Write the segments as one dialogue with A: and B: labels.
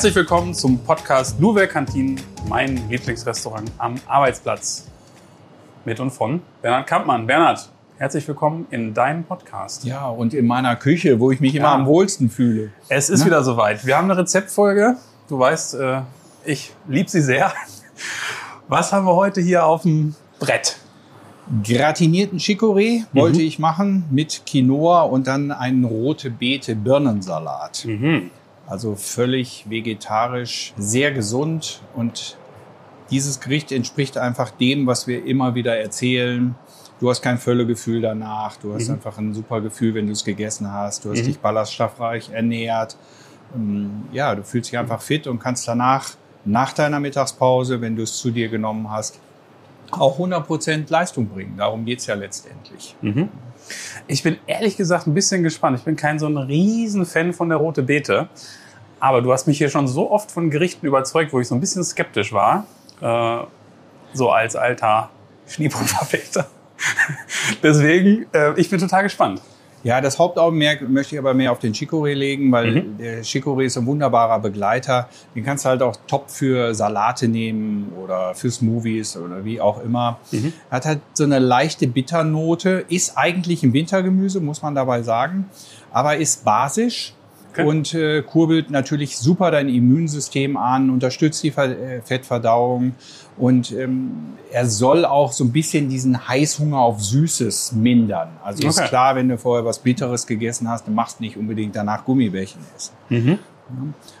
A: Herzlich willkommen zum Podcast Nouvelle Kantine, mein Lieblingsrestaurant am Arbeitsplatz. Mit und von Bernhard Kampmann. Bernhard, herzlich willkommen in deinem Podcast.
B: Ja, und in meiner Küche, wo ich mich immer
A: Ja.
B: am wohlsten fühle.
A: Es ist
B: Ne?
A: wieder soweit. Wir haben eine Rezeptfolge. Du weißt, äh, ich liebe sie sehr. Was haben wir heute hier auf dem Brett?
B: Gratinierten Chicorée
A: Mhm.
B: wollte ich machen mit Quinoa und dann einen rote Beete Birnensalat.
A: Mhm.
B: Also völlig vegetarisch, sehr gesund und dieses Gericht entspricht einfach dem, was wir immer wieder erzählen. Du hast kein Völlegefühl danach, du hast
A: Mhm.
B: einfach ein super Gefühl, wenn du es gegessen hast. Du hast
A: Mhm.
B: dich ballaststoffreich ernährt. Ähm, Ja, du fühlst dich einfach fit und kannst danach, nach deiner Mittagspause, wenn du es zu dir genommen hast, auch 100% Leistung bringen. Darum geht's ja letztendlich.
A: Mhm. Ich bin ehrlich gesagt ein bisschen gespannt. Ich bin kein so ein riesen Fan von der Rote Beete. Aber du hast mich hier schon so oft von Gerichten überzeugt, wo ich so ein bisschen skeptisch war. Äh, so als alter Schneebrotverfechter. Deswegen, äh, ich bin total gespannt.
B: Ja, das Hauptaugenmerk möchte ich aber mehr auf den Chicorée legen, weil
A: Mhm.
B: der Chicorée ist ein wunderbarer Begleiter. Den kannst du halt auch top für Salate nehmen oder für Smoothies oder wie auch immer.
A: Mhm.
B: Hat halt so eine leichte Bitternote, ist eigentlich ein Wintergemüse, muss man dabei sagen, aber ist basisch.
A: Okay.
B: Und äh, kurbelt natürlich super dein Immunsystem an, unterstützt die äh, Fettverdauung und ähm, er soll auch so ein bisschen diesen Heißhunger auf Süßes mindern. Also ist
A: Okay.
B: klar, wenn du vorher was Bitteres gegessen hast, du machst nicht unbedingt danach Gummibärchen essen.
A: Mhm.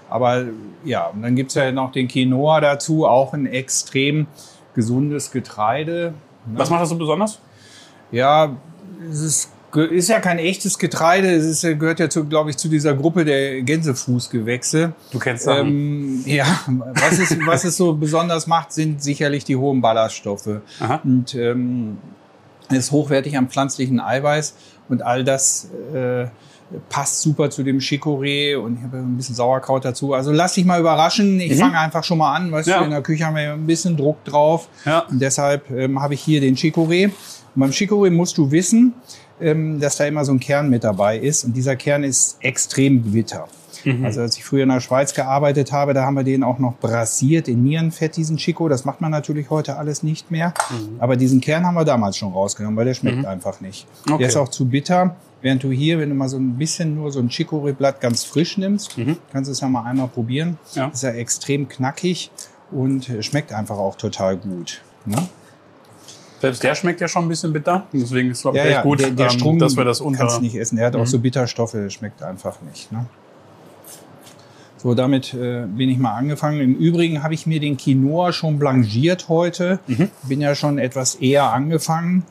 B: Aber ja, und dann gibt's ja noch den Quinoa dazu, auch ein extrem gesundes Getreide. ne?
A: Was macht das so besonders?
B: Ja, es ist, ist ja kein echtes Getreide. Es ist, gehört ja, zu, glaube ich, zu dieser Gruppe der Gänsefußgewächse.
A: Du kennst Sachen.
B: Ähm, ja, was es, was es so besonders macht, sind sicherlich die hohen Ballaststoffe.
A: Aha.
B: Und ähm, es ist hochwertig am pflanzlichen Eiweiß und all das äh, passt super zu dem Chicorée und ich habe ein bisschen Sauerkraut dazu. Also lass dich mal überraschen. Ich
A: Mhm.
B: fange einfach schon mal an. Weißt
A: Ja.
B: du, in der Küche haben wir ein bisschen Druck drauf.
A: Ja.
B: Und deshalb ähm, habe ich hier den Chicorée. Und beim Chicorée musst du wissen, ähm, dass da immer so ein Kern mit dabei ist. Und dieser Kern ist extrem bitter.
A: Mhm.
B: Also als ich früher in der Schweiz gearbeitet habe, da haben wir den auch noch brassiert in Nierenfett, diesen Chico. Das macht man natürlich heute alles nicht mehr.
A: Mhm.
B: Aber diesen Kern haben wir damals schon rausgenommen, weil der schmeckt einfach nicht.
A: Okay.
B: Der ist auch zu bitter. Während du hier, wenn du mal so ein bisschen nur so ein Chicorée-Blatt ganz frisch nimmst,
A: Mhm.
B: kannst du es ja mal einmal probieren.
A: Ja.
B: Ist ja extrem knackig und schmeckt einfach auch total gut. Ne?
A: Selbst der schmeckt ja schon ein bisschen bitter. Deswegen ist, glaube ich,
B: Ja,
A: echt
B: ja,
A: gut,
B: der, der
A: ähm, dass wir das unter...
B: kannst nicht essen. Der hat auch
A: Mhm.
B: so Bitterstoffe, der schmeckt einfach nicht. Ne? So, damit äh, bin ich mal angefangen. Im Übrigen habe ich mir den Quinoa schon blanchiert heute.
A: Mhm.
B: Bin ja schon etwas eher angefangen.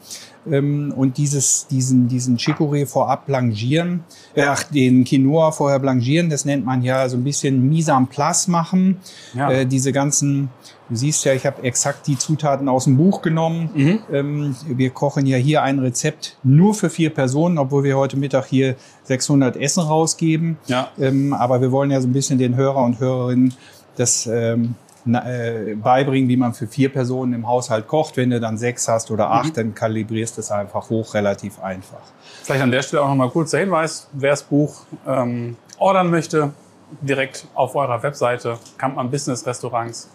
B: Ähm, und dieses, diesen, diesen Chicorée vorab blanchieren, äh, ach, den Quinoa vorher blanchieren, das nennt man ja so ein bisschen Mise en place machen.
A: Ja.
B: Äh, diese ganzen, du siehst ja, ich habe exakt die Zutaten aus dem Buch genommen.
A: Mhm.
B: Ähm, wir kochen ja hier ein Rezept nur für vier Personen, obwohl wir heute Mittag hier 600 Essen rausgeben.
A: Ja.
B: Ähm, aber wir wollen ja so ein bisschen den Hörer und Hörerinnen das ähm, äh, beibringen, wie man für vier Personen im Haushalt kocht. Wenn du dann sechs hast oder acht, dann kalibrierst du es einfach hoch, relativ einfach.
A: Vielleicht an der Stelle auch noch mal kurz der Hinweis, wer das Buch ähm, ordern möchte, direkt auf eurer Webseite, Kampmann Business Restaurants.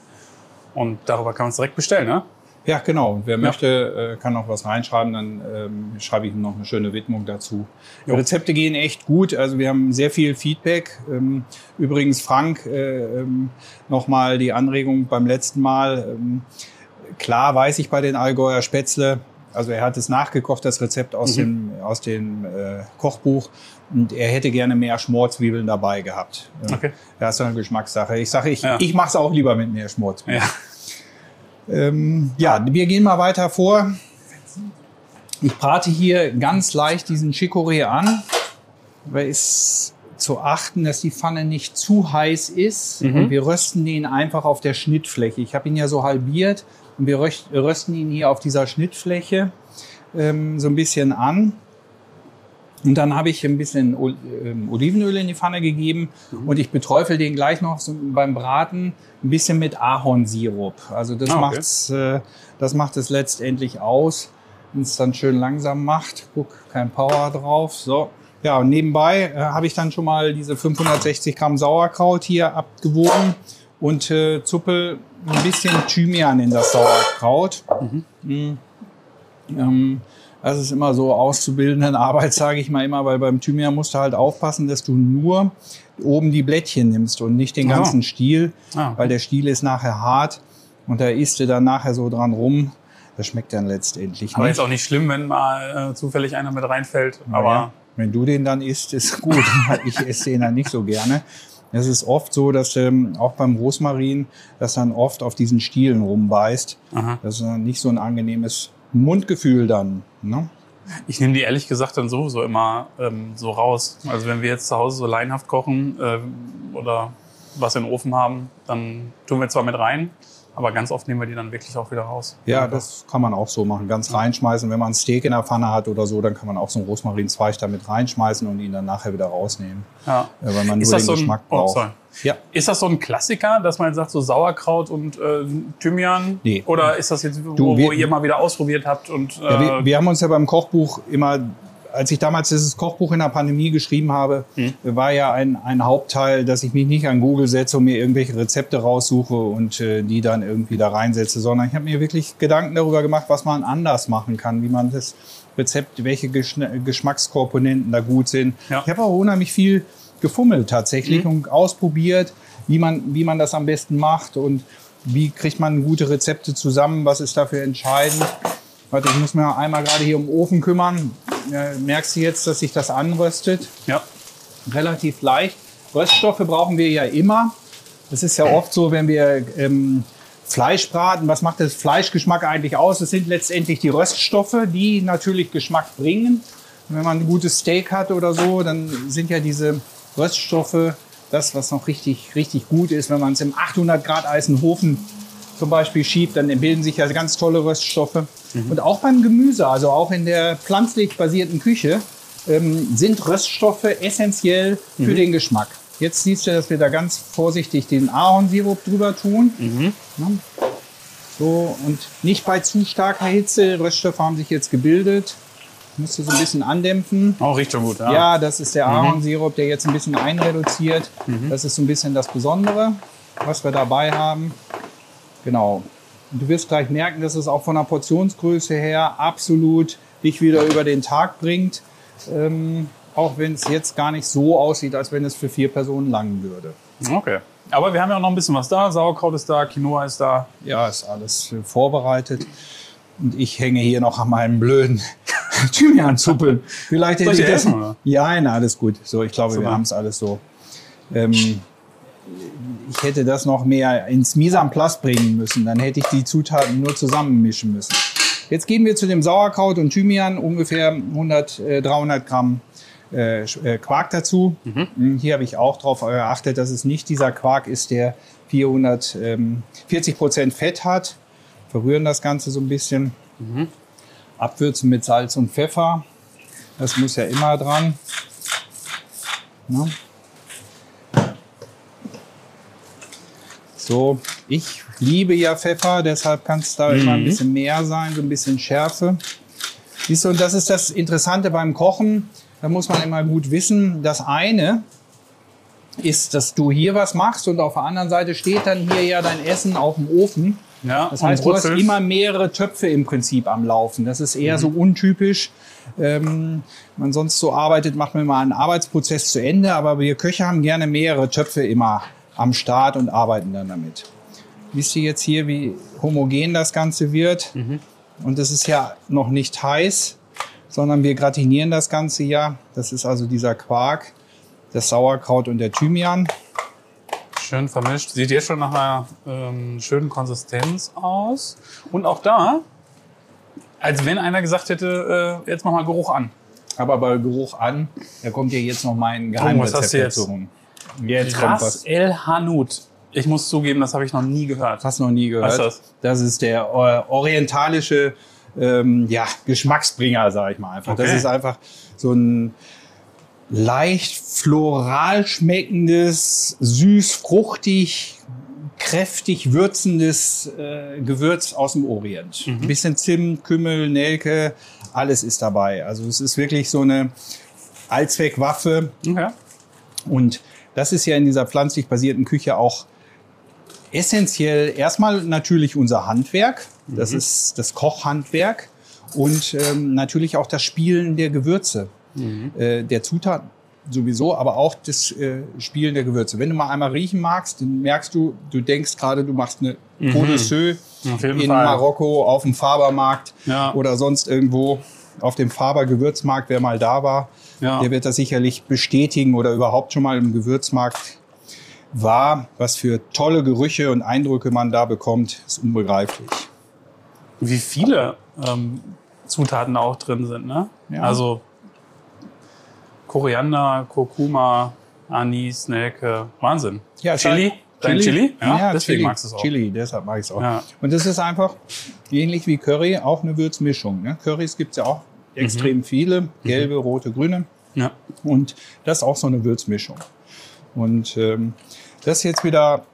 A: Und darüber kann man es direkt bestellen, ne?
B: Ja, genau. Und wer möchte, äh, kann noch was reinschreiben, dann ähm, schreibe ich ihm noch eine schöne Widmung dazu. Die
A: Jo.
B: Rezepte gehen echt gut. Also wir haben sehr viel Feedback. Ähm, übrigens, Frank, äh, ähm, nochmal die Anregung beim letzten Mal. Ähm, klar weiß ich bei den Allgäuer Spätzle, also er hat es nachgekocht, das Rezept aus dem, aus dem äh, Kochbuch. Und er hätte gerne mehr Schmorzwiebeln dabei gehabt. Ja.
A: Okay.
B: Das ist eine Geschmackssache. Ich sage, ich,
A: Ja.
B: ich mache es auch lieber mit mehr Schmorzwiebeln.
A: Ja.
B: Ähm, ja, wir gehen mal weiter vor. Ich brate hier ganz leicht diesen Chicorée an, weil es zu achten, dass die Pfanne nicht zu heiß ist.
A: Mhm.
B: Und wir rösten den einfach auf der Schnittfläche. Ich habe ihn ja so halbiert und wir röst- rösten ihn hier auf dieser Schnittfläche ähm, so ein bisschen an. Und dann habe ich ein bisschen ähm, Olivenöl in die Pfanne gegeben und ich beträufel den gleich noch beim Braten ein bisschen mit Ahornsirup. Also das
A: Ah, okay.
B: macht's, äh, das macht es letztendlich aus, wenn es dann schön langsam macht. Guck, kein Power drauf. So, Ja, und nebenbei äh, habe ich dann schon mal diese 560 Gramm Sauerkraut hier abgewogen und äh, zuppel ein bisschen Thymian in das Sauerkraut. Mhm. Ähm, das ist immer so auszubildenden Arbeit, sage ich mal immer, weil beim Thymian musst du halt aufpassen, dass du nur oben die Blättchen nimmst und nicht den
A: Ah.
B: ganzen Stiel,
A: Ah,
B: weil der Stiel ist nachher hart und da isst du dann nachher so dran rum. Das schmeckt dann letztendlich
A: Aber
B: nicht.
A: jetzt auch nicht schlimm, wenn mal äh, zufällig einer mit reinfällt.
B: Aber
A: Aber
B: wenn du den dann isst, ist gut. ich esse den dann nicht so gerne. Es ist oft so, dass ähm, auch beim Rosmarin, dass dann oft auf diesen Stielen rumbeißt.
A: aha.
B: Das ist dann nicht so ein angenehmes Mundgefühl dann. Ne?
A: ich nehme die ehrlich gesagt dann sowieso immer ähm, so raus. Also wenn wir jetzt zu Hause so leinhaft kochen äh, oder was in den Ofen haben, dann tun wir zwar mit rein, aber ganz oft nehmen wir die dann wirklich auch wieder raus.
B: Ja, das kann man auch so machen. Ganz reinschmeißen. Wenn man ein Steak in der Pfanne hat oder so, dann kann man auch so einen Rosmarinzweig damit reinschmeißen und ihn dann nachher wieder rausnehmen.
A: Ja.
B: Äh, weil man
A: Ist
B: nur den
A: so
B: Geschmack
A: oh,
B: braucht.
A: sorry.
B: Ja.
A: Ist das so ein Klassiker, dass man jetzt sagt, so Sauerkraut und äh, Thymian?
B: Nee.
A: Oder ist das jetzt, wo,
B: Du, wir-
A: wo ihr mal wieder ausprobiert habt? Und, äh,
B: Ja, wir, wir haben uns ja beim Kochbuch immer, als ich damals dieses Kochbuch in der Pandemie geschrieben habe,
A: Hm.
B: war ja ein, ein Hauptteil, dass ich mich nicht an Google setze und mir irgendwelche Rezepte raussuche und äh, die dann irgendwie da reinsetze, sondern ich habe mir wirklich Gedanken darüber gemacht, was man anders machen kann, wie man das Rezept, welche Geschmackskomponenten da gut sind.
A: Ja.
B: Ich habe auch unheimlich viel gefummelt tatsächlich und ausprobiert, wie man, wie man das am besten macht und wie kriegt man gute Rezepte zusammen, was ist dafür entscheidend. Warte, ich muss mir einmal gerade hier um den Ofen kümmern. Merkst du jetzt, dass sich das anröstet?
A: ja.
B: Relativ leicht. Röststoffe brauchen wir ja immer. Das ist ja oft so, wenn wir ähm, Fleisch braten. Was macht das Fleischgeschmack eigentlich aus? Es sind letztendlich die Röststoffe, die natürlich Geschmack bringen. Und wenn man ein gutes Steak hat oder so, dann sind ja diese Röststoffe das, was noch richtig, richtig gut ist. Wenn man es im 800 Grad Eisenhofen zum Beispiel schiebt, dann bilden sich ja ganz tolle Röststoffe. Und auch beim Gemüse, also auch in der pflanzlich basierten Küche, ähm, sind Röststoffe essentiell für den Geschmack. Jetzt siehst du, dass wir da ganz vorsichtig den Ahornsirup drüber tun. Ja. So, und nicht bei zu starker Hitze. Röststoffe haben sich jetzt gebildet. Musst du so ein bisschen andämpfen.
A: Auch riecht schon gut. Ja.
B: Ja, das ist der Ahornsirup, der jetzt ein bisschen einreduziert. Das ist so ein bisschen das Besondere, was wir dabei haben. Genau. Und du wirst gleich merken, dass es auch von der Portionsgröße her absolut dich wieder über den Tag bringt. Ähm, auch wenn es jetzt gar nicht so aussieht, als wenn es für vier Personen langen würde.
A: Okay. Aber wir haben ja auch noch ein bisschen was da. Sauerkraut ist da, Quinoa ist da.
B: Ja, ist alles vorbereitet. Und ich hänge hier noch an meinem blöden Thymianzuppel. Vielleicht hätte
A: ich
B: das. Ja, nein, alles gut. So, ich glaube, wir
A: Super.
B: haben es alles so. Ähm, ich hätte das noch mehr ins Mise en place bringen müssen. Dann hätte ich die Zutaten nur zusammenmischen müssen. Jetzt gehen wir zu dem Sauerkraut und Thymian, ungefähr 100, äh, 300 Gramm äh, äh, Quark dazu. Mm, Hier habe ich auch darauf geachtet, dass es nicht dieser Quark ist, der 440 Prozent Fett hat. Verrühren das Ganze so ein bisschen. Abwürzen mit Salz und Pfeffer. Das muss ja immer dran. Ne? So, ich liebe ja Pfeffer, deshalb kann es da immer ein bisschen mehr sein, so ein bisschen Schärfe. Siehst du, und das ist das Interessante beim Kochen. Da muss man immer gut wissen, das eine ist, dass du hier was machst und auf der anderen Seite steht dann hier ja dein Essen auf dem Ofen.
A: Ja,
B: Das heißt, du hast immer mehrere Töpfe im Prinzip am Laufen. Das ist eher so untypisch. Ähm, man sonst so arbeitet, macht man mal einen Arbeitsprozess zu Ende, aber wir Köche haben gerne mehrere Töpfe immer am Start und arbeiten dann damit. Wisst ihr jetzt hier, wie homogen das Ganze wird? Und das ist ja noch nicht heiß, sondern wir gratinieren das Ganze ja. Das ist also dieser Quark, das Sauerkraut und der Thymian.
A: Schön vermischt. Sieht jetzt schon nach einer ähm, schönen Konsistenz aus. Und auch da, als wenn einer gesagt hätte, äh, jetzt mach mal Geruch an.
B: Aber bei Geruch an, da kommt ja jetzt noch mein
A: was hast
B: Geheimrezept
A: du jetzt?
B: dazu. Jetzt kommt was.
A: El Hanout. Ich muss zugeben, das habe ich noch nie gehört.
B: Hast noch nie gehört?
A: Was ist das?
B: ist der äh, orientalische ähm, ja, Geschmacksbringer, sage ich mal einfach. Das
A: Okay.
B: ist einfach so ein leicht floral schmeckendes, süß, fruchtig, kräftig würzendes äh, Gewürz aus dem Orient.
A: Mhm.
B: Ein bisschen Zimt, Kümmel, Nelke, alles ist dabei. Also es ist wirklich so eine Allzweckwaffe.
A: Okay.
B: Und das ist ja in dieser pflanzlich basierten Küche auch essentiell erstmal natürlich unser Handwerk. Das ist das Kochhandwerk und ähm, natürlich auch das Spielen der Gewürze, äh, der Zutaten sowieso, aber auch das äh, Spielen der Gewürze. Wenn du mal einmal riechen magst, dann merkst du, du denkst gerade, du machst eine de Seu
A: Auf jeden
B: in
A: Fall.
B: Marokko auf dem Fabermarkt
A: Ja.
B: oder sonst irgendwo auf dem Faber Gewürzmarkt, wer mal da war,
A: Ja.
B: der wird das sicherlich bestätigen oder überhaupt schon mal im Gewürzmarkt war. Was für tolle Gerüche und Eindrücke man da bekommt, ist unbegreiflich.
A: Wie viele ähm, Zutaten auch drin sind, ne?
B: Ja.
A: Also Koriander, Kurkuma, Anis, Nelke, Wahnsinn.
B: Ja,
A: Chili? Dein Chili? Ja, deswegen
B: Chili.
A: magst du es auch.
B: Chili, deshalb mag ich es auch.
A: Ja.
B: Und das ist einfach ähnlich wie Curry auch eine Würzmischung. Ne? Currys gibt's ja auch extrem
A: Mhm.
B: viele, gelbe, rote, grüne.
A: Ja.
B: Und das ist auch so eine Würzmischung. Und ähm, das jetzt wieder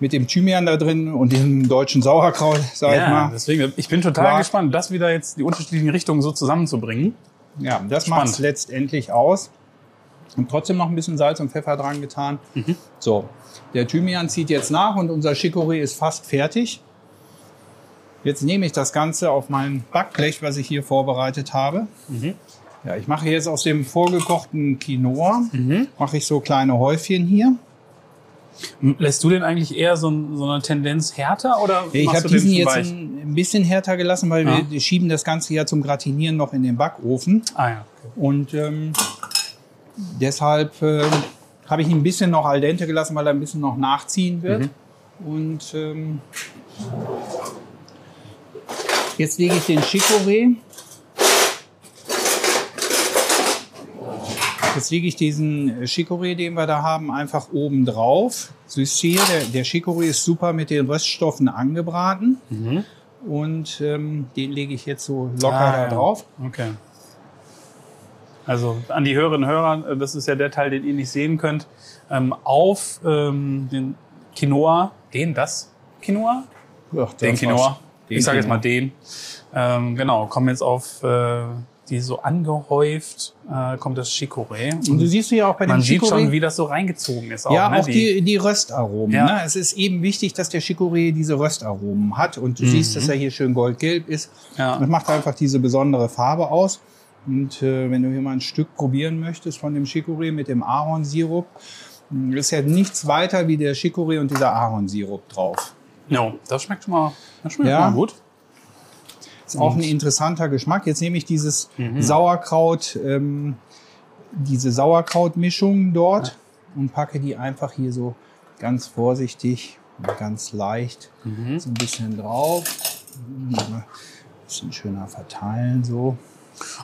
B: mit dem Thymian da drin und dem deutschen Sauerkraut, sag ich
A: ja,
B: mal.
A: deswegen, ich bin total
B: War-
A: gespannt, das wieder jetzt die unterschiedlichen Richtungen so zusammenzubringen.
B: Ja, das macht es letztendlich aus. Und trotzdem noch ein bisschen Salz und Pfeffer dran getan.
A: Mhm.
B: So, der Thymian zieht jetzt nach und unser Chicorée ist fast fertig. Jetzt nehme ich das Ganze auf mein Backblech, was ich hier vorbereitet habe.
A: Mhm.
B: Ja, ich mache jetzt aus dem vorgekochten Quinoa,
A: Mhm.
B: mache ich so kleine Häufchen hier.
A: Lässt du den eigentlich eher so, so eine Tendenz härter oder
B: ich habe diesen jetzt
A: weich?
B: ein, bisschen härter gelassen, weil
A: Ja.
B: wir, wir schieben das Ganze ja zum Gratinieren noch in den Backofen.
A: Ah ja. Okay.
B: Und ähm, deshalb äh, habe ich ihn ein bisschen noch al dente gelassen, weil er ein bisschen noch nachziehen wird.
A: Mhm.
B: Und ähm, jetzt lege ich den Chicorée. Jetzt lege ich diesen Chicorée, den wir da haben, einfach oben drauf. Siehst du hier, der, der Chicorée ist super mit den Röststoffen angebraten. Und ähm, den lege ich jetzt so locker
A: Ah,
B: da
A: ja.
B: drauf.
A: Okay. Also an die Hörerinnen und Hörer, äh, das ist ja der Teil, den ihr nicht sehen könnt, ähm, auf ähm, den Quinoa, den, das Quinoa?
B: Ach,
A: Den Quinoa.
B: Den
A: ich sage jetzt mal den. Ähm, genau, kommen jetzt auf äh, die so angehäuft, äh, kommt das Chicorée.
B: Und du siehst ja auch bei
A: Man
B: dem
A: sieht
B: Chicorée,
A: schon, wie das so reingezogen ist. Auch,
B: ja,
A: ne?
B: auch die, die Röstaromen.
A: Ja.
B: Ne? Es ist eben wichtig, dass der Chicorée diese Röstaromen hat. Und du siehst, dass er hier schön goldgelb ist.
A: Mhm. Ja.
B: Das macht einfach diese besondere Farbe aus. Und äh, wenn du hier mal ein Stück probieren möchtest von dem Chicorée mit dem Ahornsirup, mh, ist ja nichts weiter wie der Chicorée und dieser Ahornsirup drauf.
A: No, das schmeckt schon mal, das schmeckt
B: Ja.
A: mal gut.
B: Ist auch ein interessanter Geschmack. Jetzt nehme ich dieses Sauerkraut, ähm, diese Sauerkrautmischung dort und packe die einfach hier so ganz vorsichtig und ganz leicht so ein bisschen drauf. Ein bisschen schöner verteilen so.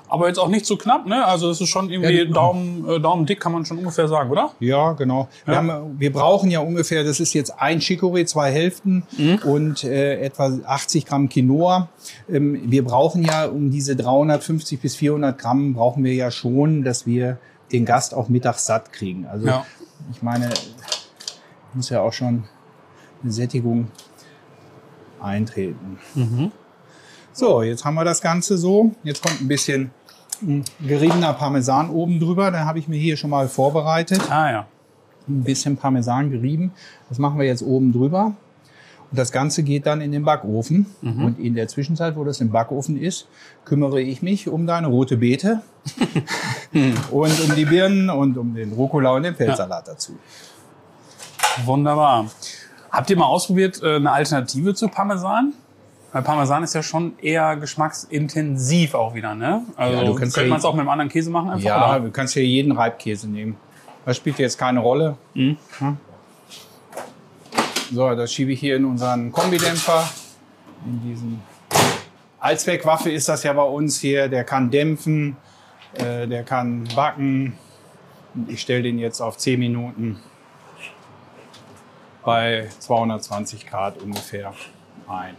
A: Aber jetzt auch nicht zu knapp, ne? Also es ist schon irgendwie
B: Ja, die-
A: Daumen, äh, Daumen dick, kann man schon ungefähr sagen, oder?
B: Ja, genau. Wir,
A: Ja.
B: haben, wir brauchen ja ungefähr, das ist jetzt ein Chicorée, zwei Hälften
A: Mhm.
B: und äh, etwa 80 Gramm Quinoa. Ähm, wir brauchen ja um diese 350 bis 400 Gramm brauchen wir ja schon, dass wir den Gast auch mittags satt kriegen. Also
A: Ja.
B: ich meine, muss ja auch schon eine Sättigung eintreten.
A: Mhm.
B: So, jetzt haben wir das Ganze so. Jetzt kommt ein bisschen geriebener Parmesan oben drüber. Den habe ich mir hier schon mal vorbereitet
A: Ah ja.
B: ein bisschen Parmesan gerieben. Das machen wir jetzt oben drüber. Und das Ganze geht dann in den Backofen. Und in der Zwischenzeit, wo das im Backofen ist, kümmere ich mich um deine rote Beete und um die Birnen und um den Rucola und den Feldsalat dazu.
A: Wunderbar. Habt ihr mal ausprobiert äh, eine Alternative zu Parmesan? Weil Parmesan ist ja schon eher geschmacksintensiv auch wieder, ne? Also
B: Ja, du kannst
A: könnte
B: ja-
A: man es auch mit einem anderen Käse machen einfach,
B: Ja,
A: oder?
B: du kannst hier jeden Reibkäse nehmen. Das spielt jetzt keine Rolle.
A: Mhm.
B: Ja. So, das schiebe ich hier in unseren Kombidämpfer. In diesen Allzweckwaffe ist das ja bei uns hier. Der kann dämpfen, äh, der kann backen. Ich stelle den jetzt auf 10 Minuten bei 220 Grad ungefähr ein.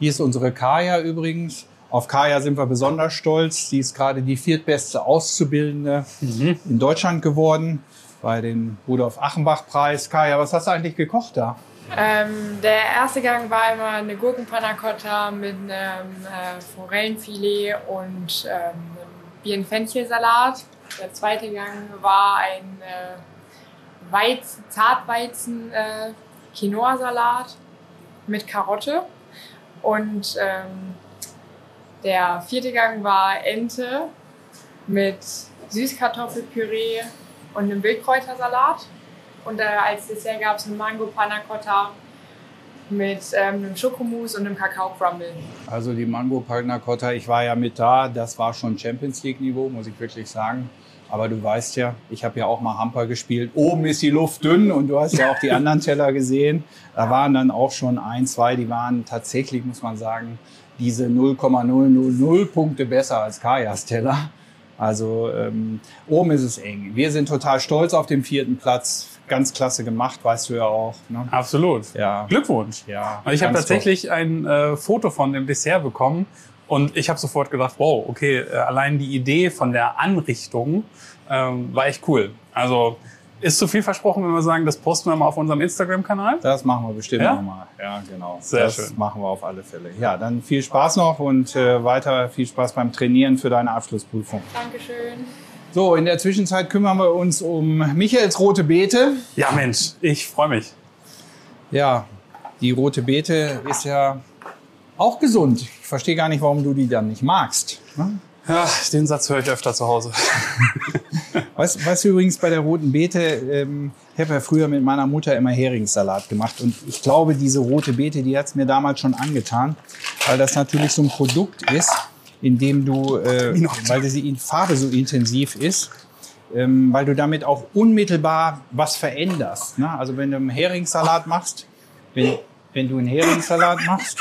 B: Hier ist unsere Kaya übrigens. Auf Kaya sind wir besonders stolz. Sie ist gerade die viertbeste Auszubildende in Deutschland geworden bei dem Rudolf Achenbach Preis. Kaya, was hast du eigentlich gekocht da?
C: Ähm, der erste Gang war immer eine Gurkenpanna Cotta mit einem äh, Forellenfilet und ähm, einem Birnenfenchelsalat. Der zweite Gang war ein äh, Weiz Zartweizen äh, Quinoa-Salat mit Karotte. Und ähm, der vierte Gang war Ente mit Süßkartoffelpüree und einem Wildkräutersalat. Und äh, als Dessert gab es eine Mango Panna Cotta mit ähm, einem Schokomousse und einem Kakao Crumble.
B: Also die Mango Panna Cotta, ich war ja mit da, das war schon Champions League Niveau, muss ich wirklich sagen. Aber du weißt ja, ich habe ja auch mal Hamper gespielt. Oben ist die Luft dünn und du hast ja auch die anderen Teller gesehen. Da waren dann auch schon ein, zwei, die waren tatsächlich, muss man sagen, diese 0,000 Punkte besser als Kajas Teller. Also ähm, oben ist es eng. Wir sind total stolz auf den vierten Platz. Ganz klasse gemacht, weißt du ja auch. Ne?
A: Absolut.
B: Ja.
A: Glückwunsch.
B: Ja,
A: ich habe tatsächlich ein äh, Foto von dem Dessert bekommen und ich habe sofort gedacht, wow, okay, äh, allein die Idee von der Anrichtung ähm, war echt cool. Also ist zu viel versprochen, wenn wir sagen, das posten wir mal auf unserem Instagram-Kanal.
B: Das machen wir bestimmt
A: Ja?
B: nochmal. Ja, genau.
A: Sehr
B: das
A: schön.
B: machen wir auf alle Fälle. Ja, dann viel Spaß noch und äh, weiter viel Spaß beim Trainieren für deine Abschlussprüfung.
C: Dankeschön.
B: So, in der Zwischenzeit kümmern wir uns um Michaels rote Beete.
A: Ja, Mensch, ich freue mich.
B: Ja, die rote Beete ist ja auch gesund. Ich verstehe gar nicht, warum du die dann nicht magst. ne?
A: Ja, den Satz höre ich öfter zu Hause.
B: Weißt, weißt du übrigens bei der roten Beete, ähm, ich habe ja früher mit meiner Mutter immer Heringssalat gemacht und ich glaube, diese rote Beete, die hat es mir damals schon angetan, weil das natürlich so ein Produkt ist, in dem du, äh, weil die in Farbe so intensiv ist, ähm, weil du damit auch unmittelbar was veränderst. Ne? Also wenn du einen Heringssalat machst, wenn, wenn du einen Heringssalat machst,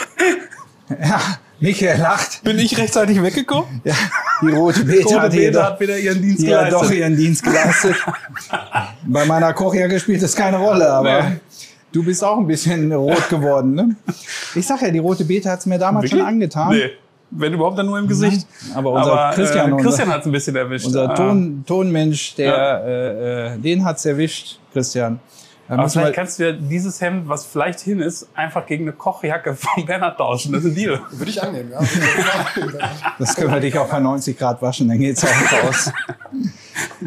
B: ja, Michael lacht,
A: Bin ich rechtzeitig weggekommen?
B: ja, die rote Beete
A: Rote
B: hat doch-
A: hat wieder ihren Dienst
B: ja,
A: geleistet.
B: doch ihren Dienst geleistet. Bei meiner Kochjacke spielt das keine Rolle, aber
A: Nee.
B: du bist auch ein bisschen rot geworden. Ne? Ich sag ja, die rote Beete hat's mir damals schon
A: Wirklich?
B: angetan.
A: Nee, wenn überhaupt dann nur im Gesicht.
B: Aber unser
A: Aber
B: Christian,
A: äh, Christian hat es ein bisschen erwischt.
B: Unser
A: Ah.
B: Ton, Tonmensch, der,
A: Ja.
B: äh, äh, den hat's erwischt, Christian.
A: Aber vielleicht kannst du ja dieses Hemd, was vielleicht hin ist, einfach gegen eine Kochjacke von Bernhard tauschen. Das ist ein Deal.
D: Würde ich annehmen, ja.
B: Das können wir dich auch bei 90 Grad waschen, dann geht's auch raus.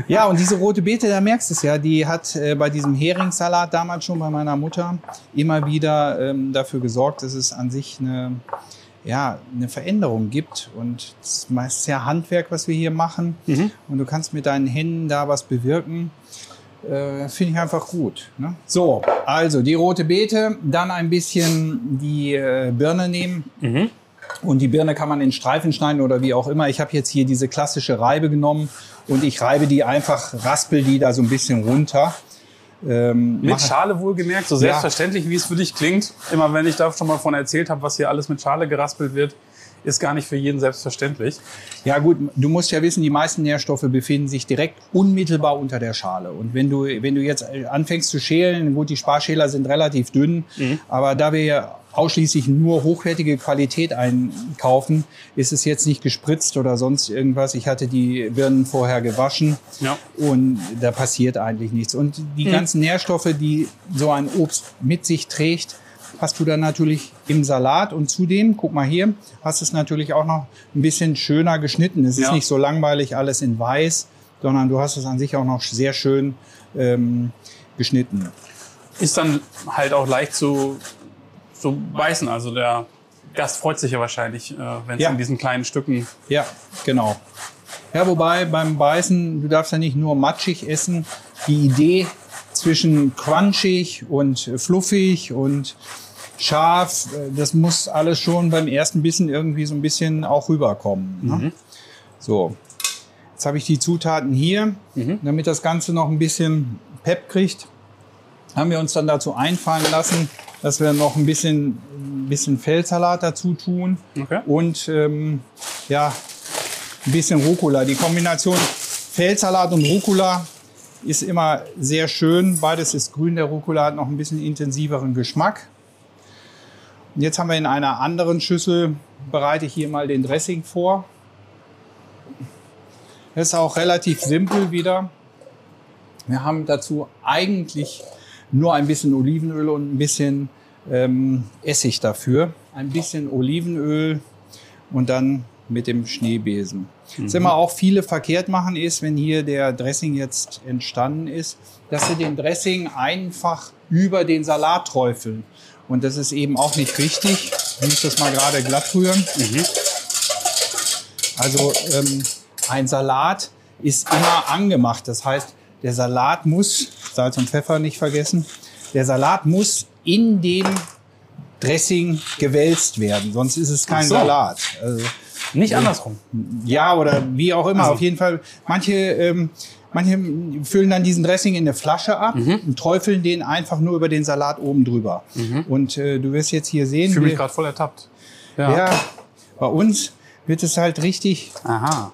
B: Ja, und diese rote Beete, da merkst du es ja, die hat äh, bei diesem Heringssalat damals schon bei meiner Mutter immer wieder ähm, dafür gesorgt, dass es an sich eine, ja, eine Veränderung gibt. Und das ist ja Handwerk, was wir hier machen. Und du kannst mit deinen Händen da was bewirken. Äh, Finde ich einfach gut. Ne? So, also die rote Beete, dann ein bisschen die äh, Birne nehmen. Und die Birne kann man in Streifen schneiden oder wie auch immer. Ich habe jetzt hier diese klassische Reibe genommen und ich reibe die einfach, raspel die da so ein bisschen runter. Ähm,
A: Mit
B: mache-
A: Schale wohlgemerkt, so selbstverständlich, wie es für dich klingt. Immer wenn ich da schon mal von erzählt habe, was hier alles mit Schale geraspelt wird, ist gar nicht für jeden selbstverständlich.
B: Ja gut, du musst ja wissen, die meisten Nährstoffe befinden sich direkt unmittelbar unter der Schale. Und wenn du, wenn du jetzt anfängst zu schälen, gut, die Sparschäler sind relativ dünn, aber da wir ja ausschließlich nur hochwertige Qualität einkaufen, ist es jetzt nicht gespritzt oder sonst irgendwas. Ich hatte die Birnen vorher gewaschen
A: Ja.
B: und da passiert eigentlich nichts. Und die ganzen Nährstoffe, die so ein Obst mit sich trägt, hast du dann natürlich im Salat und zudem, guck mal hier, hast es natürlich auch noch ein bisschen schöner geschnitten. Es ist
A: Ja.
B: nicht so langweilig alles in weiß, sondern du hast es an sich auch noch sehr schön ähm, geschnitten.
A: Ist dann halt auch leicht zu, zu beißen. Also der Gast freut sich ja wahrscheinlich, äh, wenn es
B: Ja.
A: in diesen kleinen Stücken.
B: Ja, genau. Ja, wobei beim Beißen, du darfst ja nicht nur matschig essen. Die Idee zwischen crunchig und fluffig und scharf, äh, das muss alles schon beim ersten Bissen irgendwie so ein bisschen auch rüberkommen. Ne? So, jetzt habe ich die Zutaten hier, damit das Ganze noch ein bisschen Pep kriegt. Haben wir uns dann dazu einfallen lassen, dass wir noch ein bisschen, ein bisschen Feldsalat dazu tun
A: Okay.
B: und ähm, ja, ein bisschen Rucola. Die Kombination Feldsalat und Rucola ist immer sehr schön. Beides ist grün. Der Rucola hat noch ein bisschen intensiveren Geschmack. Und jetzt haben wir in einer anderen Schüssel, bereite ich hier mal den Dressing vor. Das ist auch relativ simpel wieder. Wir haben dazu eigentlich nur ein bisschen Olivenöl und ein bisschen ähm, Essig dafür. Ein bisschen Olivenöl und dann mit dem Schneebesen. Was immer auch viele verkehrt machen ist, wenn hier der Dressing jetzt entstanden ist, dass sie den Dressing einfach über den Salat träufeln. Und das ist eben auch nicht richtig. Ich muss das mal gerade glatt rühren. Also ähm, ein Salat ist immer angemacht. Das heißt, der Salat muss, Salz und Pfeffer nicht vergessen, der Salat muss in dem Dressing gewälzt werden, sonst ist es kein
A: so.
B: Salat. Also,
A: Nicht andersrum.
B: ja, oder wie auch immer.
A: Also-
B: Auf jeden Fall, manche, ähm, manche füllen dann diesen Dressing in eine Flasche ab
A: Mhm.
B: und träufeln den einfach nur über den Salat oben drüber. Und äh, du wirst jetzt hier sehen,
A: Ich fühle mich gerade voll ertappt.
B: ja, bei uns wird es halt richtig
A: Aha.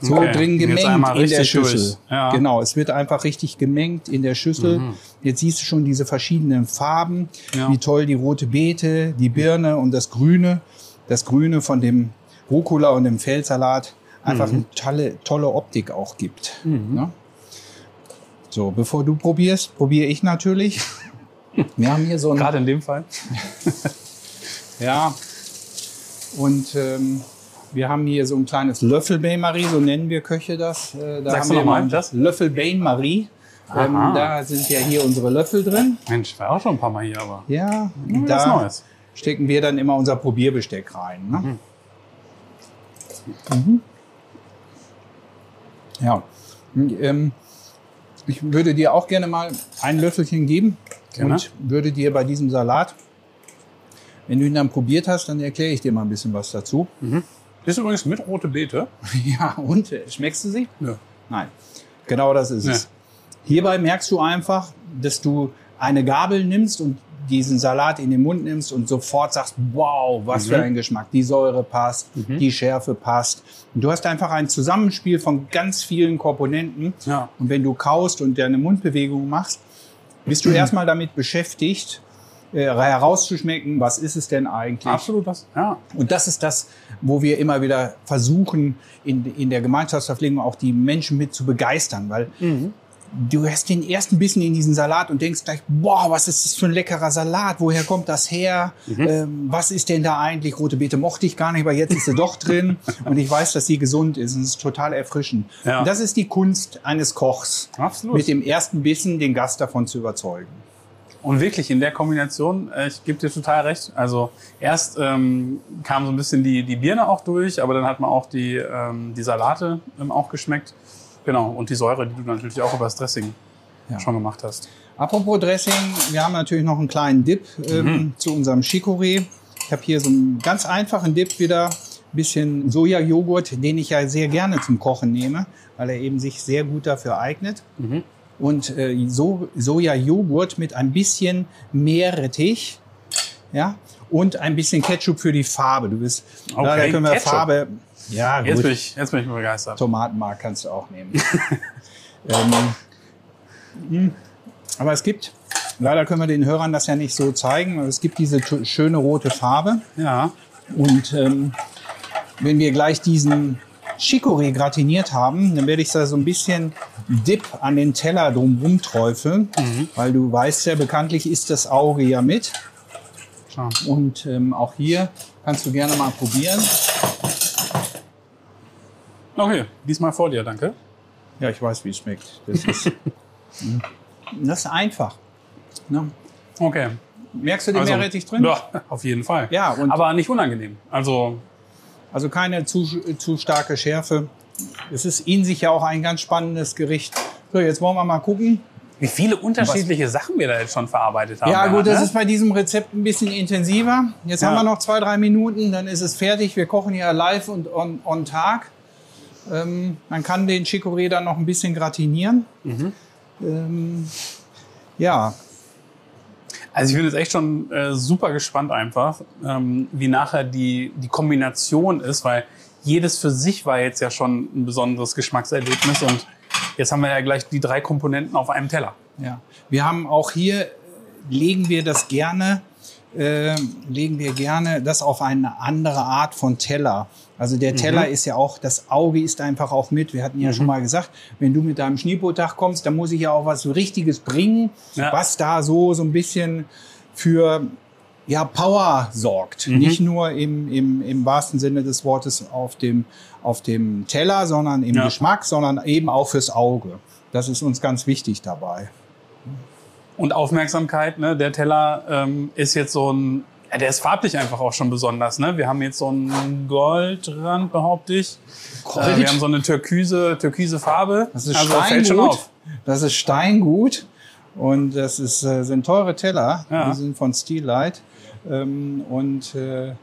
B: so
A: Okay.
B: drin gemengt in der Schüssel.
A: Ja. Mhm.
B: Genau, es wird einfach richtig gemengt in der Schüssel. Jetzt siehst du schon diese verschiedenen Farben,
A: Ja.
B: wie toll die rote Beete, die Birne und das Grüne. Das Grüne von dem Rucola und dem Feldsalat einfach
A: Mhm.
B: eine tolle, tolle Optik auch gibt. Ne? So, bevor du probierst, probiere ich natürlich. Wir haben hier so ein
A: Gerade in dem Fall.
B: ja. Und ähm, wir haben hier so ein kleines Löffel Bain-Marie, so nennen wir Köche das. Äh, da
A: Sagst
B: haben wir
A: mal das?
B: Löffel Bain-Marie. Ähm,
A: Aha.
B: da sind ja hier unsere Löffel drin.
A: Mensch, war auch schon ein paar Mal hier, aber.
B: Ja,
A: Ja,
B: da
A: Neues.
B: stecken wir dann immer unser Probierbesteck rein. Ne? Mhm. Ja. Ähm, ich würde dir auch gerne mal ein Löffelchen geben
A: Gerne.
B: und würde dir bei diesem Salat, wenn du ihn dann probiert hast, dann erkläre ich dir mal ein bisschen was dazu.
A: Ist übrigens mit rote Beete.
B: Ja, und äh, schmeckst du sie?
A: Ja.
B: Nein, genau das ist
A: Nee.
B: es. Hierbei merkst du einfach, dass du eine Gabel nimmst und diesen Salat in den Mund nimmst und sofort sagst, wow, was für ein Geschmack. Die Säure passt, die Schärfe passt. Und du hast einfach ein Zusammenspiel von ganz vielen Komponenten.
A: Ja.
B: Und wenn du kaust und deine Mundbewegung machst, bist du erstmal damit beschäftigt, äh, herauszuschmecken, was ist es denn eigentlich?
A: Absolut was. Ja.
B: Und das ist das, wo wir immer wieder versuchen, in, in der Gemeinschaftsverpflegung auch die Menschen mit zu begeistern, weil du hast den ersten Bissen in diesen Salat und denkst gleich, boah, was ist das für ein leckerer Salat? Woher kommt das her? Ähm, was ist denn da eigentlich? Rote Beete mochte ich gar nicht, aber jetzt ist sie doch drin und ich weiß, dass sie gesund ist und es ist total erfrischend.
A: Ja.
B: Und das ist die Kunst eines Kochs,
A: Absolut.
B: mit dem ersten Bissen den Gast davon zu überzeugen.
A: Und wirklich in der Kombination, äh, ich gebe dir total recht. Also erst ähm, kam so ein bisschen die, die Birne auch durch, aber dann hat man auch die, ähm, die Salate ähm, auch geschmeckt. Genau, und die Säure, die du natürlich auch über das Dressing
B: Ja.
A: schon gemacht hast.
B: Apropos Dressing, wir haben natürlich noch einen kleinen Dip ähm, zu unserem Chicorée. Ich habe hier so einen ganz einfachen Dip wieder, ein bisschen Sojajoghurt, den ich ja sehr gerne zum Kochen nehme, weil er eben sich sehr gut dafür eignet. Und äh, so Sojajoghurt mit ein bisschen Meerrettich, ja, und ein bisschen Ketchup für die Farbe. Du bist,
A: Okay,
B: da können wir
A: Ketchup.
B: Farbe. Ja,
A: Jetzt
B: gut.
A: bin, ich, jetzt bin ich begeistert.
B: Tomatenmark kannst du auch nehmen. ähm, mh. aber es gibt, leider können wir den Hörern das ja nicht so zeigen, aber es gibt diese schöne rote Farbe.
A: Ja.
B: Und ähm, wenn wir gleich diesen Chicorée gratiniert haben, dann werde ich da so ein bisschen Dip an den Teller drumherum träufeln, weil du weißt ja, bekanntlich ist das Auge ja mit.
A: Schau.
B: Und ähm, auch hier kannst du gerne mal probieren.
A: Okay, diesmal vor dir, danke.
B: Ja, ich weiß, wie es schmeckt. Das ist, Mhm. das ist einfach. Ne?
A: Okay.
B: Merkst du den
A: Also,
B: Meerrettich drin?
A: Ja, auf jeden Fall.
B: Ja, und-
A: Aber nicht unangenehm. Also,
B: Also keine zu, zu starke Schärfe. Es ist in sich ja auch ein ganz spannendes Gericht. So, jetzt wollen wir mal gucken.
A: wie viele unterschiedliche Sachen wir da jetzt schon verarbeitet haben.
B: Ja, gut, das
A: ne?
B: ist bei diesem Rezept ein bisschen intensiver. Jetzt
A: Ja.
B: haben wir noch zwei, drei Minuten, dann ist es fertig. Wir kochen ja live und on, on Tag. Ähm, man kann den Chicorée dann noch ein bisschen gratinieren.
A: Mhm.
B: Ähm, ja,
A: Also ich bin jetzt echt schon äh, super gespannt einfach, ähm, wie nachher die, die Kombination ist, weil jedes für sich war jetzt ja schon ein besonderes Geschmackserlebnis und jetzt haben wir ja gleich die drei Komponenten auf einem Teller.
B: Ja, wir haben auch hier, legen wir das gerne, äh, legen wir gerne das auf eine andere Art von Teller. Also der Teller ist ja auch, das Auge ist einfach auch mit. Wir hatten ja schon mal gesagt, wenn du mit deinem Schneepotag kommst, dann muss ich ja auch was Richtiges bringen,
A: Ja.
B: was da so, so ein bisschen für, ja, Power sorgt.
A: Mhm.
B: Nicht nur im, im, im wahrsten Sinne des Wortes auf dem, auf dem Teller, sondern im
A: Ja.
B: Geschmack, sondern eben auch fürs Auge. Das ist uns ganz wichtig dabei.
A: Und Aufmerksamkeit, ne? Der Teller ähm, ist jetzt so ein, ja, der ist farblich einfach auch schon besonders, ne? Wir haben jetzt so einen Goldrand, behaupte ich.
B: Gold?
A: Äh, wir haben so eine türkise, türkise Farbe.
B: Das ist
A: also fällt schon
B: Steingut.
A: auf.
B: Das ist Steingut und das ist, äh, sind teure Teller.
A: Ja.
B: Die sind von Steelite. Ähm, und äh,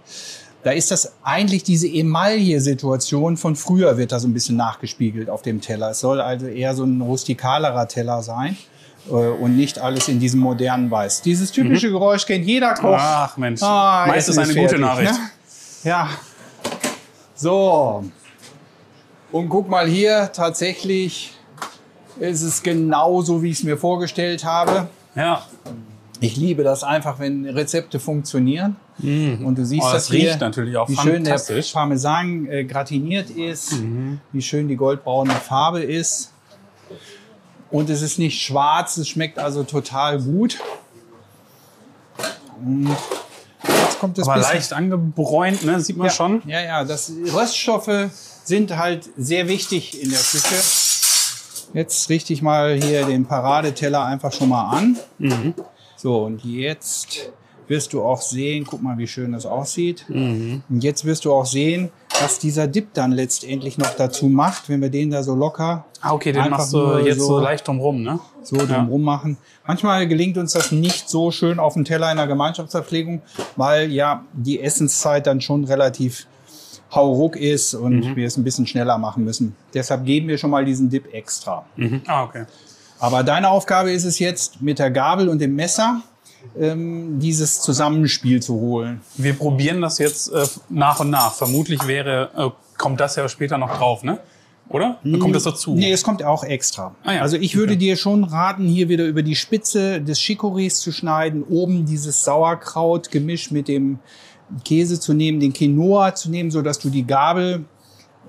B: da ist das eigentlich diese Emaille-Situation von früher wird da so ein bisschen nachgespiegelt auf dem Teller. Es soll also eher so ein rustikalerer Teller sein äh, und nicht alles in diesem modernen Weiß. Dieses typische Geräusch kennt jeder Koch.
A: Ach Mensch,
B: Ah,
A: meistens
B: Essen
A: eine
B: ist
A: gute
B: fertig,
A: Nachricht.
B: Ne? Ja. So. Und guck mal hier, tatsächlich ist es genauso, wie ich es mir vorgestellt habe.
A: Ja,
B: Ich liebe das einfach, wenn Rezepte funktionieren. Und du siehst
A: Oh,
B: das
A: das riecht
B: hier,
A: natürlich auch
B: wie schön der. Parmesan äh, gratiniert ist,
A: Mhm.
B: wie schön die goldbraune Farbe ist. Und es ist nicht schwarz, es schmeckt also total gut. Und jetzt kommt das
A: aber
B: bisschen-
A: leicht angebräunt, ne? Sieht man
B: ja,
A: schon.
B: Ja, ja, das Röststoffe sind halt sehr wichtig in der Küche. Jetzt richte ich mal hier den Paradeteller einfach schon mal an.
A: Mhm.
B: So, und jetzt wirst du auch sehen, guck mal, wie schön das aussieht.
A: Mhm.
B: Und jetzt wirst du auch sehen, was dieser Dip dann letztendlich noch dazu macht, wenn wir den da so locker
A: Ah, okay, den machst du jetzt so,
B: so-
A: leicht drumrum, ne?
B: so drumrum machen. Manchmal gelingt uns das nicht so schön auf dem Teller in der Gemeinschaftsverpflegung, weil ja die Essenszeit dann schon relativ hauruck ist und wir es ein bisschen schneller machen müssen. Deshalb geben wir schon mal diesen Dip extra.
A: Mhm. Ah, okay.
B: Aber deine Aufgabe ist es jetzt, mit der Gabel und dem Messer ähm, dieses Zusammenspiel zu holen.
A: Wir probieren das jetzt äh, nach und nach. Vermutlich wäre, äh, kommt das ja später noch drauf, ne? Oder? Kommt das dazu?
B: Nee, es kommt auch extra.
A: Ah ja,
B: Also ich würde dir schon raten, hier wieder über die Spitze des Chicories zu schneiden, oben dieses Sauerkraut gemischt mit dem Käse zu nehmen, den Quinoa zu nehmen, so dass du die Gabel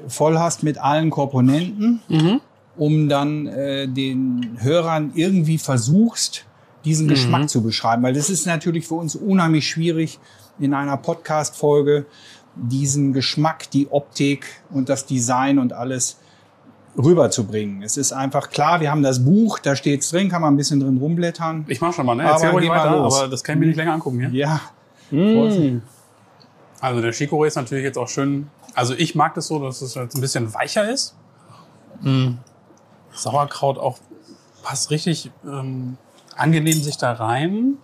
B: voll hast mit allen Komponenten,
A: Mhm.
B: um dann äh, den Hörern irgendwie versuchst, diesen
A: Mhm.
B: Geschmack zu beschreiben. Weil das ist natürlich für uns unheimlich schwierig, in einer Podcast-Folge diesen Geschmack, die Optik und das Design und alles rüberzubringen. Es ist einfach klar, wir haben das Buch, da steht's drin, kann man ein bisschen drin rumblättern.
A: Ich mach schon mal, ne?
B: Aber
A: Erzähl ruhig
B: geh mal
A: weiter,
B: los.
A: aber das kann ich mir nicht länger angucken hier.
B: Ja,
A: Also der Chicorée ist natürlich jetzt auch schön. Also ich mag das so, dass es jetzt ein bisschen weicher ist. Mm. Sauerkraut auch passt richtig ähm, angenehm sich da rein.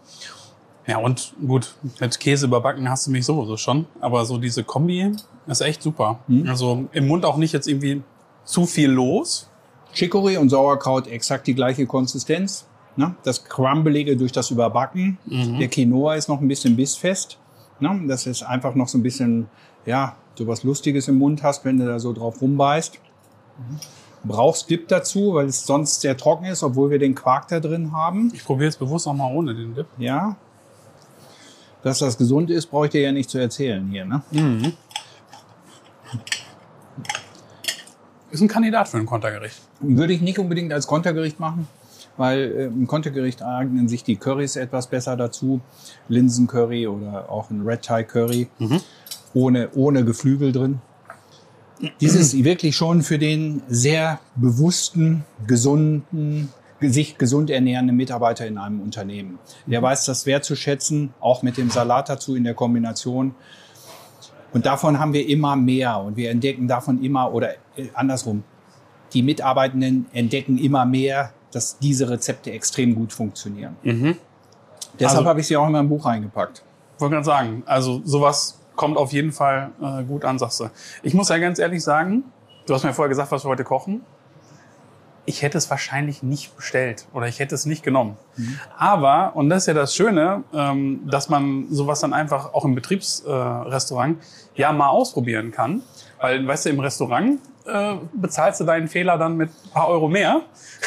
A: Ja und gut, mit Käse überbacken hast du mich sowieso schon. Aber so diese Kombi ist echt super. Also im Mund auch nicht jetzt irgendwie zu viel los.
B: Chicory und Sauerkraut exakt die gleiche Konsistenz. Ne? Das Crumbelige durch das Überbacken. Der Quinoa ist noch ein bisschen bissfest. Ne? Das ist einfach noch so ein bisschen, ja, so was Lustiges im Mund hast, wenn du da so drauf rumbeißt. Brauchst Dip dazu, weil es sonst sehr trocken ist, obwohl wir den Quark da drin haben.
A: Ich probiere jetzt bewusst auch mal ohne den Dip.
B: Ja. Dass das gesund ist, brauche ich dir ja nicht zu erzählen hier. Ne?
A: Ist ein Kandidat für ein Kontergericht.
B: Würde ich nicht unbedingt als Kontergericht machen, weil äh, im Kontergericht eignen sich die Currys etwas besser dazu. Linsencurry oder auch ein Red Thai Curry ohne, ohne Geflügel drin. Dieses wirklich schon für den sehr bewussten, gesunden, sich gesund ernährenden Mitarbeiter in einem Unternehmen. Der weiß das wertzuschätzen, auch mit dem Salat dazu in der Kombination. Und davon haben wir immer mehr und wir entdecken davon immer oder äh, andersrum. Die Mitarbeitenden entdecken immer mehr, dass diese Rezepte extrem gut funktionieren. Deshalb
A: Also-
B: habe ich sie auch in mein Buch reingepackt.
A: wollte gerade sagen, also sowas kommt auf jeden Fall äh, gut an, sagst du. Ich muss ja ganz ehrlich sagen, du hast mir vorher gesagt, was wir heute kochen. Ich hätte es wahrscheinlich nicht bestellt oder ich hätte es nicht genommen. Aber, und das ist ja das Schöne, ähm, dass man sowas dann einfach auch im Betriebsrestaurant äh, ja mal ausprobieren kann. Weil, weißt du, im Restaurant äh, bezahlst du deinen Fehler dann mit ein paar Euro mehr.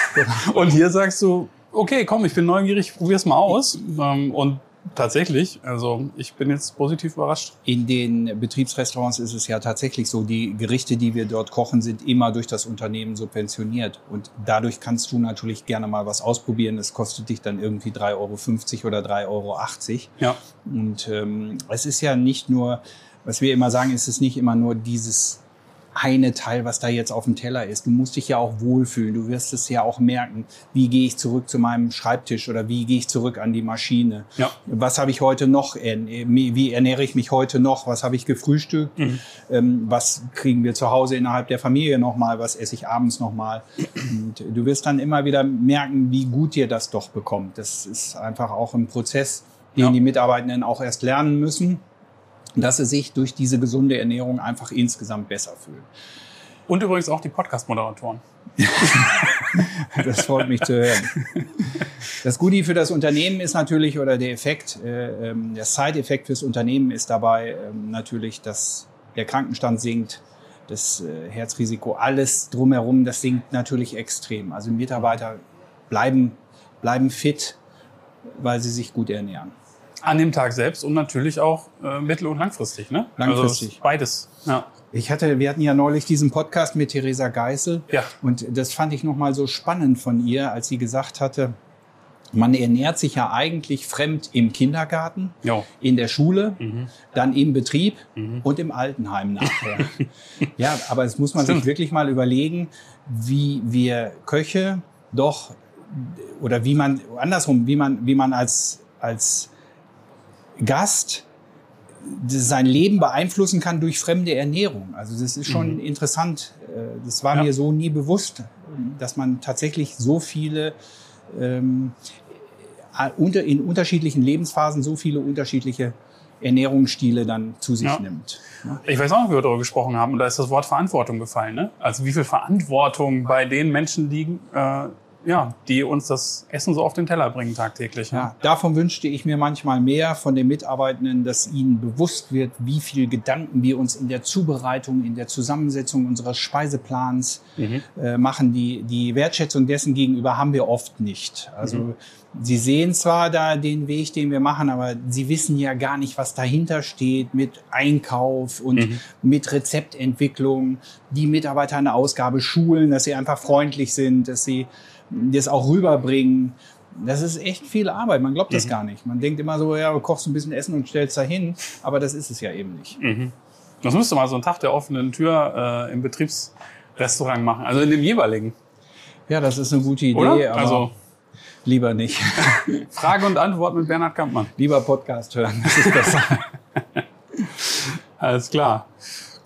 A: und hier sagst du, okay, komm, ich bin neugierig, probier's mal aus. Ähm, und Tatsächlich. Also ich bin jetzt positiv überrascht.
B: In den Betriebsrestaurants ist es ja tatsächlich so, die Gerichte, die wir dort kochen, sind immer durch das Unternehmen subventioniert. Und dadurch kannst du natürlich gerne mal was ausprobieren. Es kostet dich dann irgendwie 3,50 Euro oder 3,80 Euro.
A: Ja.
B: Und ähm, es ist ja nicht nur, was wir immer sagen, ist es nicht immer nur dieses eine Teil, was da jetzt auf dem Teller ist. Du musst dich ja auch wohlfühlen. Du wirst es ja auch merken. Wie gehe ich zurück zu meinem Schreibtisch oder wie gehe ich zurück an die Maschine?
A: Ja.
B: Was habe ich heute noch? Wie ernähre ich mich heute noch? Was habe ich gefrühstückt?
A: Mhm.
B: Ähm, was kriegen wir zu Hause innerhalb der Familie nochmal? Was esse ich abends nochmal? Und du wirst dann immer wieder merken, wie gut dir das doch bekommt. Das ist einfach auch ein Prozess, den
A: Ja.
B: die Mitarbeitenden auch erst lernen müssen dass sie sich durch diese gesunde Ernährung einfach insgesamt besser fühlen.
A: Und übrigens auch die Podcast-Moderatoren.
B: Das freut mich zu hören. Das Goodie für das Unternehmen ist natürlich, oder der Effekt, äh, ähm, der Side-Effekt fürs Unternehmen ist dabei ähm, natürlich, dass der Krankenstand sinkt, das äh, Herzrisiko, alles drumherum, das sinkt natürlich extrem. Also Mitarbeiter bleiben, bleiben fit, weil sie sich gut ernähren.
A: An dem Tag selbst und natürlich auch äh, mittel- und langfristig, ne?
B: Langfristig.
A: Also beides. Ja.
B: Ich hatte, wir hatten ja neulich diesen Podcast mit Theresa Geisel.
A: Ja.
B: Und das fand ich nochmal so spannend von ihr, als sie gesagt hatte, man ernährt sich ja eigentlich fremd im Kindergarten,
A: Jo.
B: in der Schule,
A: Mhm.
B: dann im Betrieb
A: Mhm.
B: und im Altenheim nachher. ja, aber es muss man
A: Stimmt.
B: sich wirklich mal überlegen, wie wir Köche doch oder wie man andersrum, wie man wie man als als Gast sein Leben beeinflussen kann durch fremde Ernährung. Also das ist schon interessant. Äh, Das war
A: Ja.
B: mir so nie bewusst, dass man tatsächlich so viele ähm, äh, in unterschiedlichen Lebensphasen so viele unterschiedliche Ernährungsstile dann zu sich
A: Ja.
B: nimmt. Ja.
A: Ich weiß auch noch, wie wir darüber gesprochen haben, und da ist das Wort Verantwortung gefallen. Ne? Also wie viel Verantwortung bei den Menschen liegen, äh, ja, die uns das Essen so auf den Teller bringen tagtäglich.
B: Ja, davon wünschte ich mir manchmal mehr von den Mitarbeitenden, dass ihnen bewusst wird, wie viel Gedanken wir uns in der Zubereitung, in der Zusammensetzung unseres Speiseplans
A: Mhm.
B: äh, machen. Die, die Wertschätzung dessen gegenüber haben wir oft nicht. Also
A: Mhm.
B: sie sehen zwar da den Weg, den wir machen, aber sie wissen ja gar nicht, was dahinter steht mit Einkauf und
A: Mhm.
B: mit Rezeptentwicklung, die Mitarbeiter eine Ausgabe schulen, dass sie einfach freundlich sind, dass sie das auch rüberbringen. Das ist echt viel Arbeit. Man glaubt das
A: Mhm.
B: gar nicht. Man denkt immer so, ja, du kochst ein bisschen Essen und stellst da hin. Aber das ist es ja eben nicht.
A: Mhm. Das müsste mal so ein Tag der offenen Tür äh, im Betriebsrestaurant machen, also in dem jeweiligen,
B: Ja, das ist eine gute Idee,
A: oder?
B: aber
A: Also
B: lieber nicht.
A: Frage und Antwort mit Bernhard Kampmann.
B: lieber Podcast hören. Das ist besser.
A: Alles klar.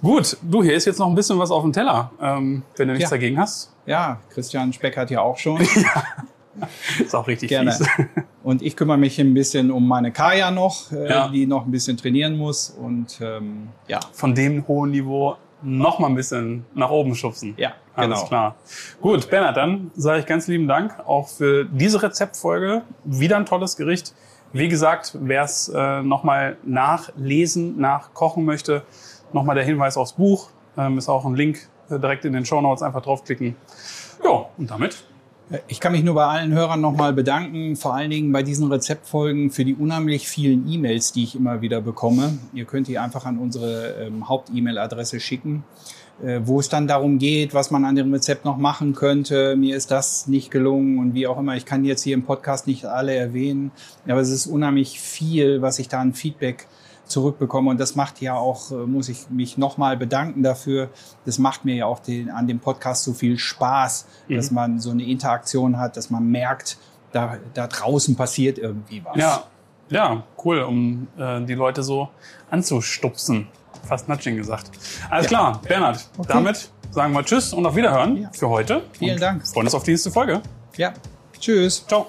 A: Gut, du, hier ist jetzt noch ein bisschen was auf dem Teller, ähm, wenn du nichts
B: Ja.
A: dagegen hast.
B: ja, Christian Speck hat ja auch schon.
A: Ist auch richtig
B: Gerne.
A: fies.
B: Und ich kümmere mich ein bisschen um meine Kaya noch, äh,
A: Ja.
B: die noch ein bisschen trainieren muss. Und ähm, ja,
A: Von dem hohen Niveau noch mal ein bisschen nach oben schubsen.
B: ja,
A: Alles
B: genau.
A: klar. Gut, Bernhard, dann sage ich ganz lieben Dank auch für diese Rezeptfolge. Wieder ein tolles Gericht. Wie gesagt, wer es äh, nochmal nachlesen, nachkochen möchte, nochmal der Hinweis aufs Buch. Ähm, ist auch ein Link äh, direkt in den Show Notes. Einfach draufklicken. Ja, und damit
B: Ich kann mich nur bei allen Hörern nochmal bedanken, vor allen Dingen bei diesen Rezeptfolgen für die unheimlich vielen E-Mails, die ich immer wieder bekomme. Ihr könnt die einfach an unsere ähm, Haupt-E-Mail-Adresse schicken, äh, wo es dann darum geht, was man an dem Rezept noch machen könnte. Mir ist das nicht gelungen und wie auch immer. Ich kann jetzt hier im Podcast nicht alle erwähnen, aber es ist unheimlich viel, was ich da an Feedback zurückbekomme. Und das macht ja auch, äh, muss ich mich nochmal bedanken dafür. Das macht mir ja auch den, an dem Podcast so viel Spaß,
A: Mhm.
B: dass man so eine Interaktion hat, dass man merkt, da, da draußen passiert irgendwie was.
A: Ja, ja, cool, um äh, die Leute so anzustupsen. Fast Nudging gesagt. Alles klar, Bernhard,
B: Okay.
A: damit sagen wir Tschüss und auf Wiederhören
B: Ja.
A: für heute.
B: Vielen Dank.
A: Freuen uns auf die nächste Folge.
B: ja. Tschüss.
A: Ciao.